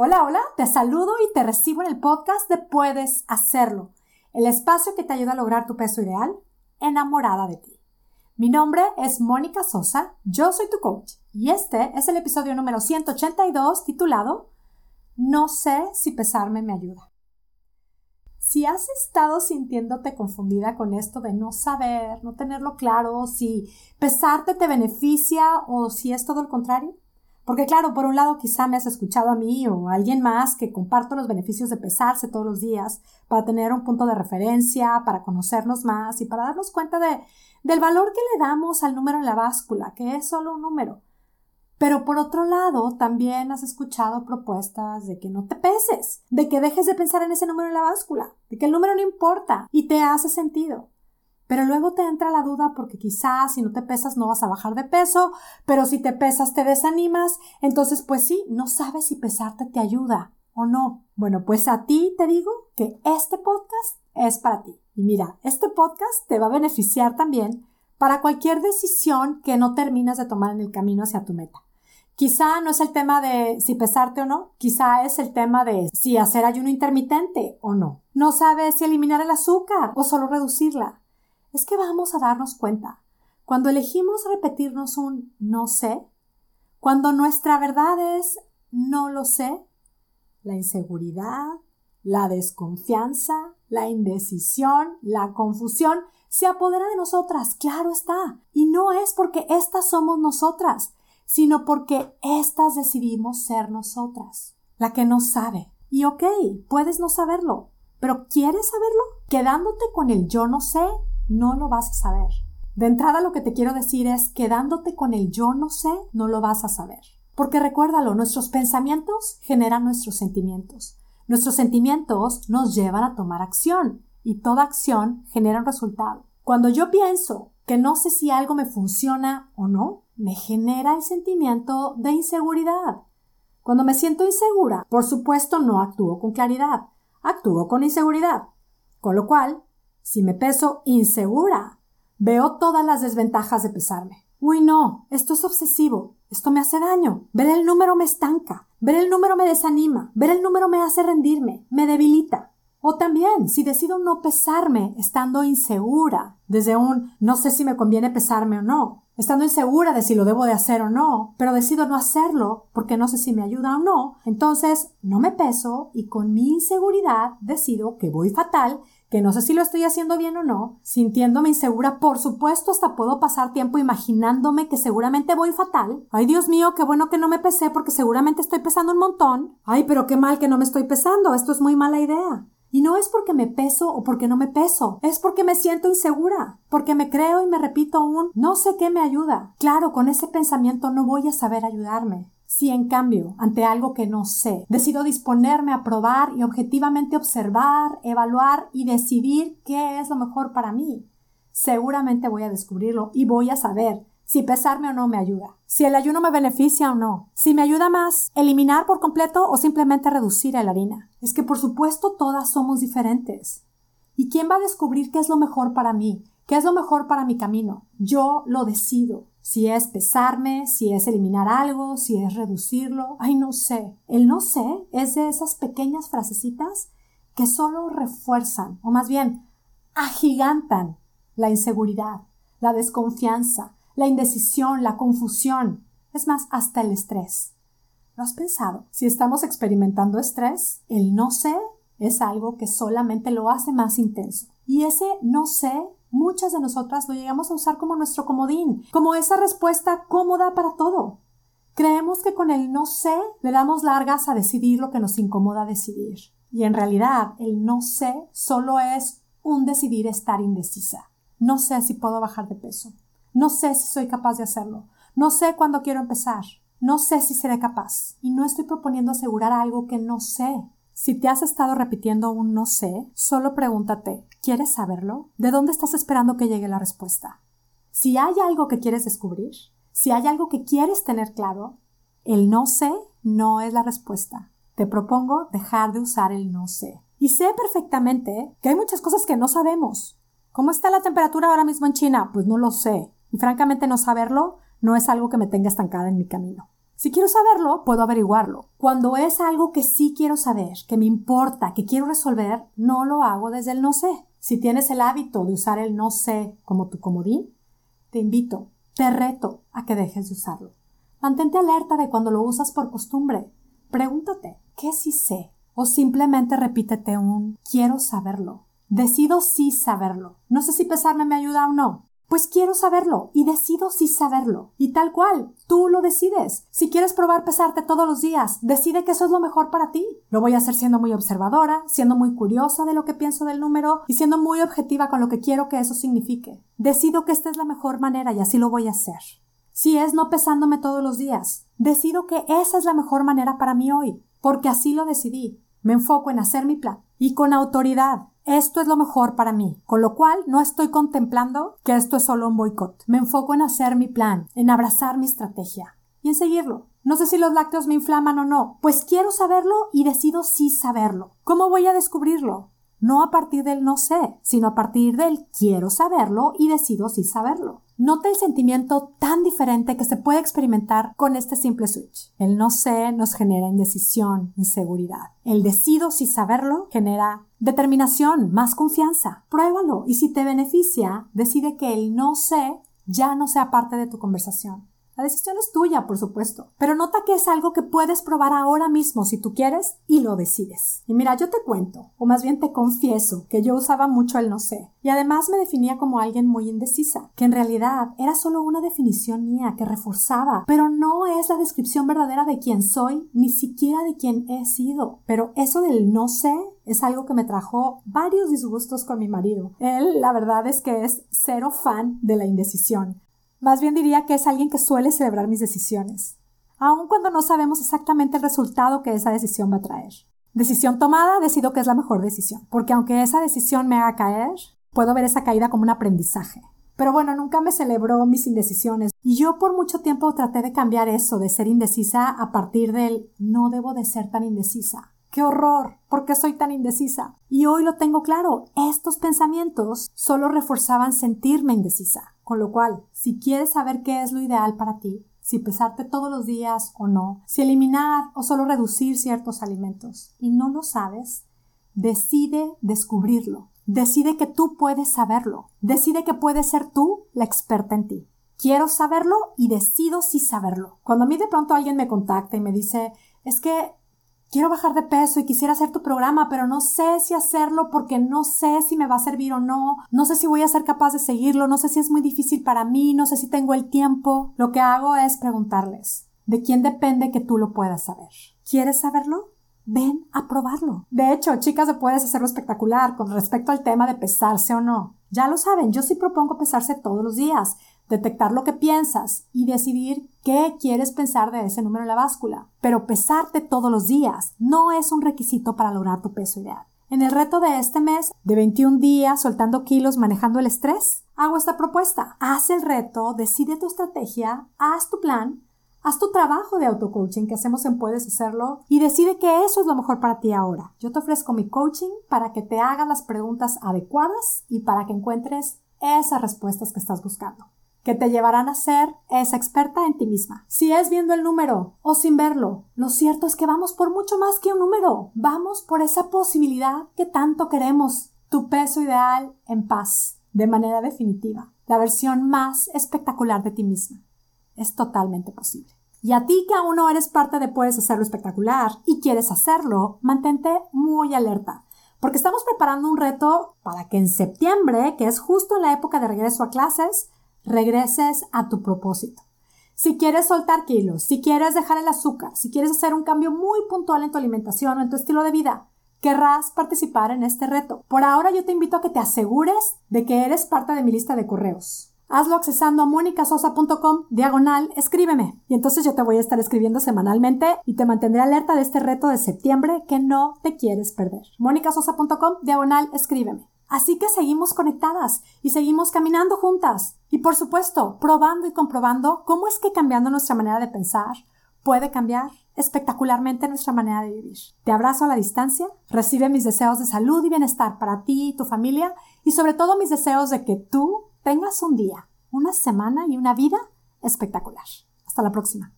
Hola, hola, te saludo y te recibo en el podcast de Puedes Hacerlo, el espacio que te ayuda a lograr tu peso ideal enamorada de ti. Mi nombre es Mónica Sosa, yo soy tu coach y este es el episodio número 182 titulado No sé si pesarme me ayuda. Si has estado sintiéndote confundida con esto de no saber, no tenerlo claro, si pesarte te beneficia o si es todo el contrario, porque claro, por un lado quizá me has escuchado a mí o a alguien más que comparto los beneficios de pesarse todos los días para tener un punto de referencia, para conocernos más y para darnos cuenta de, del valor que le damos al número en la báscula, que es solo un número. Pero por otro lado, también has escuchado propuestas de que no te peses, de que dejes de pensar en ese número en la báscula, de que el número no importa y te hace sentido. Pero luego te entra la duda porque quizás si no te pesas no vas a bajar de peso, pero si te pesas te desanimas, entonces pues sí, no sabes si pesarte te ayuda o no. Bueno, pues a ti te digo que este podcast es para ti. Y mira, este podcast te va a beneficiar también para cualquier decisión que no terminas de tomar en el camino hacia tu meta. Quizá no es el tema de si pesarte o no, quizá es el tema de si hacer ayuno intermitente o no. No sabes si eliminar el azúcar o solo reducirla es que vamos a darnos cuenta. Cuando elegimos repetirnos un no sé, cuando nuestra verdad es no lo sé, la inseguridad, la desconfianza, la indecisión, la confusión se apodera de nosotras, claro está. Y no es porque éstas somos nosotras, sino porque éstas decidimos ser nosotras, la que no sabe. Y ok, puedes no saberlo, pero ¿quieres saberlo? Quedándote con el yo no sé, no lo vas a saber. De entrada lo que te quiero decir es, quedándote con el yo no sé, no lo vas a saber. Porque recuérdalo, nuestros pensamientos generan nuestros sentimientos. Nuestros sentimientos nos llevan a tomar acción y toda acción genera un resultado. Cuando yo pienso que no sé si algo me funciona o no, me genera el sentimiento de inseguridad. Cuando me siento insegura, por supuesto no actúo con claridad, actúo con inseguridad. Con lo cual, si me peso insegura, veo todas las desventajas de pesarme. Uy, no, esto es obsesivo, esto me hace daño. Ver el número me estanca, ver el número me desanima, ver el número me hace rendirme, me debilita. O también, si decido no pesarme estando insegura, desde un no sé si me conviene pesarme o no, estando insegura de si lo debo de hacer o no, pero decido no hacerlo porque no sé si me ayuda o no, entonces no me peso y con mi inseguridad decido que voy fatal que no sé si lo estoy haciendo bien o no, sintiéndome insegura, por supuesto hasta puedo pasar tiempo imaginándome que seguramente voy fatal. Ay, Dios mío, qué bueno que no me pesé porque seguramente estoy pesando un montón. Ay, pero qué mal que no me estoy pesando, esto es muy mala idea. Y no es porque me peso o porque no me peso, es porque me siento insegura, porque me creo y me repito un no sé qué me ayuda. Claro, con ese pensamiento no voy a saber ayudarme. Si en cambio, ante algo que no sé, decido disponerme a probar y objetivamente observar, evaluar y decidir qué es lo mejor para mí, seguramente voy a descubrirlo y voy a saber si pesarme o no me ayuda, si el ayuno me beneficia o no, si me ayuda más eliminar por completo o simplemente reducir la harina. Es que por supuesto todas somos diferentes. ¿Y quién va a descubrir qué es lo mejor para mí? ¿Qué es lo mejor para mi camino? Yo lo decido si es pesarme, si es eliminar algo, si es reducirlo. Ay, no sé. El no sé es de esas pequeñas frasecitas que solo refuerzan, o más bien, agigantan la inseguridad, la desconfianza, la indecisión, la confusión, es más, hasta el estrés. ¿Lo has pensado? Si estamos experimentando estrés, el no sé es algo que solamente lo hace más intenso. Y ese no sé muchas de nosotras lo llegamos a usar como nuestro comodín, como esa respuesta cómoda para todo. Creemos que con el no sé le damos largas a decidir lo que nos incomoda decidir. Y en realidad el no sé solo es un decidir estar indecisa. No sé si puedo bajar de peso. No sé si soy capaz de hacerlo. No sé cuándo quiero empezar. No sé si seré capaz. Y no estoy proponiendo asegurar algo que no sé. Si te has estado repitiendo un no sé, solo pregúntate, ¿quieres saberlo? ¿De dónde estás esperando que llegue la respuesta? Si hay algo que quieres descubrir, si hay algo que quieres tener claro, el no sé no es la respuesta. Te propongo dejar de usar el no sé. Y sé perfectamente que hay muchas cosas que no sabemos. ¿Cómo está la temperatura ahora mismo en China? Pues no lo sé. Y francamente no saberlo no es algo que me tenga estancada en mi camino. Si quiero saberlo, puedo averiguarlo. Cuando es algo que sí quiero saber, que me importa, que quiero resolver, no lo hago desde el no sé. Si tienes el hábito de usar el no sé como tu comodín, te invito, te reto a que dejes de usarlo. Mantente alerta de cuando lo usas por costumbre. Pregúntate, ¿qué sí sé? O simplemente repítete un quiero saberlo. Decido sí saberlo. No sé si pesarme me ayuda o no. Pues quiero saberlo y decido si saberlo. Y tal cual, tú lo decides. Si quieres probar pesarte todos los días, decide que eso es lo mejor para ti. Lo voy a hacer siendo muy observadora, siendo muy curiosa de lo que pienso del número y siendo muy objetiva con lo que quiero que eso signifique. Decido que esta es la mejor manera y así lo voy a hacer. Si es no pesándome todos los días, decido que esa es la mejor manera para mí hoy, porque así lo decidí. Me enfoco en hacer mi plan y con autoridad esto es lo mejor para mí, con lo cual no estoy contemplando que esto es solo un boicot. Me enfoco en hacer mi plan, en abrazar mi estrategia y en seguirlo. No sé si los lácteos me inflaman o no, pues quiero saberlo y decido sí saberlo. ¿Cómo voy a descubrirlo? No a partir del no sé, sino a partir del quiero saberlo y decido sí saberlo. Nota el sentimiento tan diferente que se puede experimentar con este simple switch. El no sé nos genera indecisión, inseguridad. El decido si saberlo genera determinación, más confianza. Pruébalo y si te beneficia, decide que el no sé ya no sea parte de tu conversación. La decisión es tuya, por supuesto, pero nota que es algo que puedes probar ahora mismo si tú quieres y lo decides. Y mira, yo te cuento, o más bien te confieso, que yo usaba mucho el no sé, y además me definía como alguien muy indecisa, que en realidad era solo una definición mía que reforzaba, pero no es la descripción verdadera de quién soy, ni siquiera de quién he sido. Pero eso del no sé es algo que me trajo varios disgustos con mi marido. Él, la verdad es que es cero fan de la indecisión. Más bien diría que es alguien que suele celebrar mis decisiones, aun cuando no sabemos exactamente el resultado que esa decisión va a traer. Decisión tomada, decido que es la mejor decisión, porque aunque esa decisión me haga caer, puedo ver esa caída como un aprendizaje. Pero bueno, nunca me celebró mis indecisiones y yo por mucho tiempo traté de cambiar eso, de ser indecisa a partir del no debo de ser tan indecisa. ¡Qué horror! ¿Por qué soy tan indecisa? Y hoy lo tengo claro, estos pensamientos solo reforzaban sentirme indecisa. Con lo cual, si quieres saber qué es lo ideal para ti, si pesarte todos los días o no, si eliminar o solo reducir ciertos alimentos, y no lo sabes, decide descubrirlo. Decide que tú puedes saberlo. Decide que puedes ser tú la experta en ti. Quiero saberlo y decido si saberlo. Cuando a mí de pronto alguien me contacta y me dice, es que quiero bajar de peso y quisiera hacer tu programa, pero no sé si hacerlo porque no sé si me va a servir o no, no sé si voy a ser capaz de seguirlo, no sé si es muy difícil para mí, no sé si tengo el tiempo. Lo que hago es preguntarles, ¿de quién depende que tú lo puedas saber? ¿Quieres saberlo? Ven a probarlo. De hecho, chicas, de puedes hacerlo espectacular con respecto al tema de pesarse o no. Ya lo saben, yo sí propongo pesarse todos los días detectar lo que piensas y decidir qué quieres pensar de ese número en la báscula. Pero pesarte todos los días no es un requisito para lograr tu peso ideal. En el reto de este mes, de 21 días soltando kilos manejando el estrés, hago esta propuesta. Haz el reto, decide tu estrategia, haz tu plan, haz tu trabajo de auto-coaching que hacemos en Puedes Hacerlo y decide que eso es lo mejor para ti ahora. Yo te ofrezco mi coaching para que te hagas las preguntas adecuadas y para que encuentres esas respuestas que estás buscando que te llevarán a ser esa experta en ti misma. Si es viendo el número o sin verlo, lo cierto es que vamos por mucho más que un número. Vamos por esa posibilidad que tanto queremos. Tu peso ideal en paz, de manera definitiva. La versión más espectacular de ti misma. Es totalmente posible. Y a ti que aún no eres parte de Puedes Hacerlo Espectacular y quieres hacerlo, mantente muy alerta porque estamos preparando un reto para que en septiembre, que es justo en la época de regreso a clases, regreses a tu propósito. Si quieres soltar kilos, si quieres dejar el azúcar, si quieres hacer un cambio muy puntual en tu alimentación o en tu estilo de vida, querrás participar en este reto. Por ahora yo te invito a que te asegures de que eres parte de mi lista de correos. Hazlo accesando a monicasosa.com diagonal escríbeme y entonces yo te voy a estar escribiendo semanalmente y te mantendré alerta de este reto de septiembre que no te quieres perder. monicasosa.com diagonal escríbeme. Así que seguimos conectadas y seguimos caminando juntas. Y por supuesto, probando y comprobando cómo es que cambiando nuestra manera de pensar puede cambiar espectacularmente nuestra manera de vivir. Te abrazo a la distancia, recibe mis deseos de salud y bienestar para ti y tu familia y sobre todo mis deseos de que tú tengas un día, una semana y una vida espectacular. Hasta la próxima.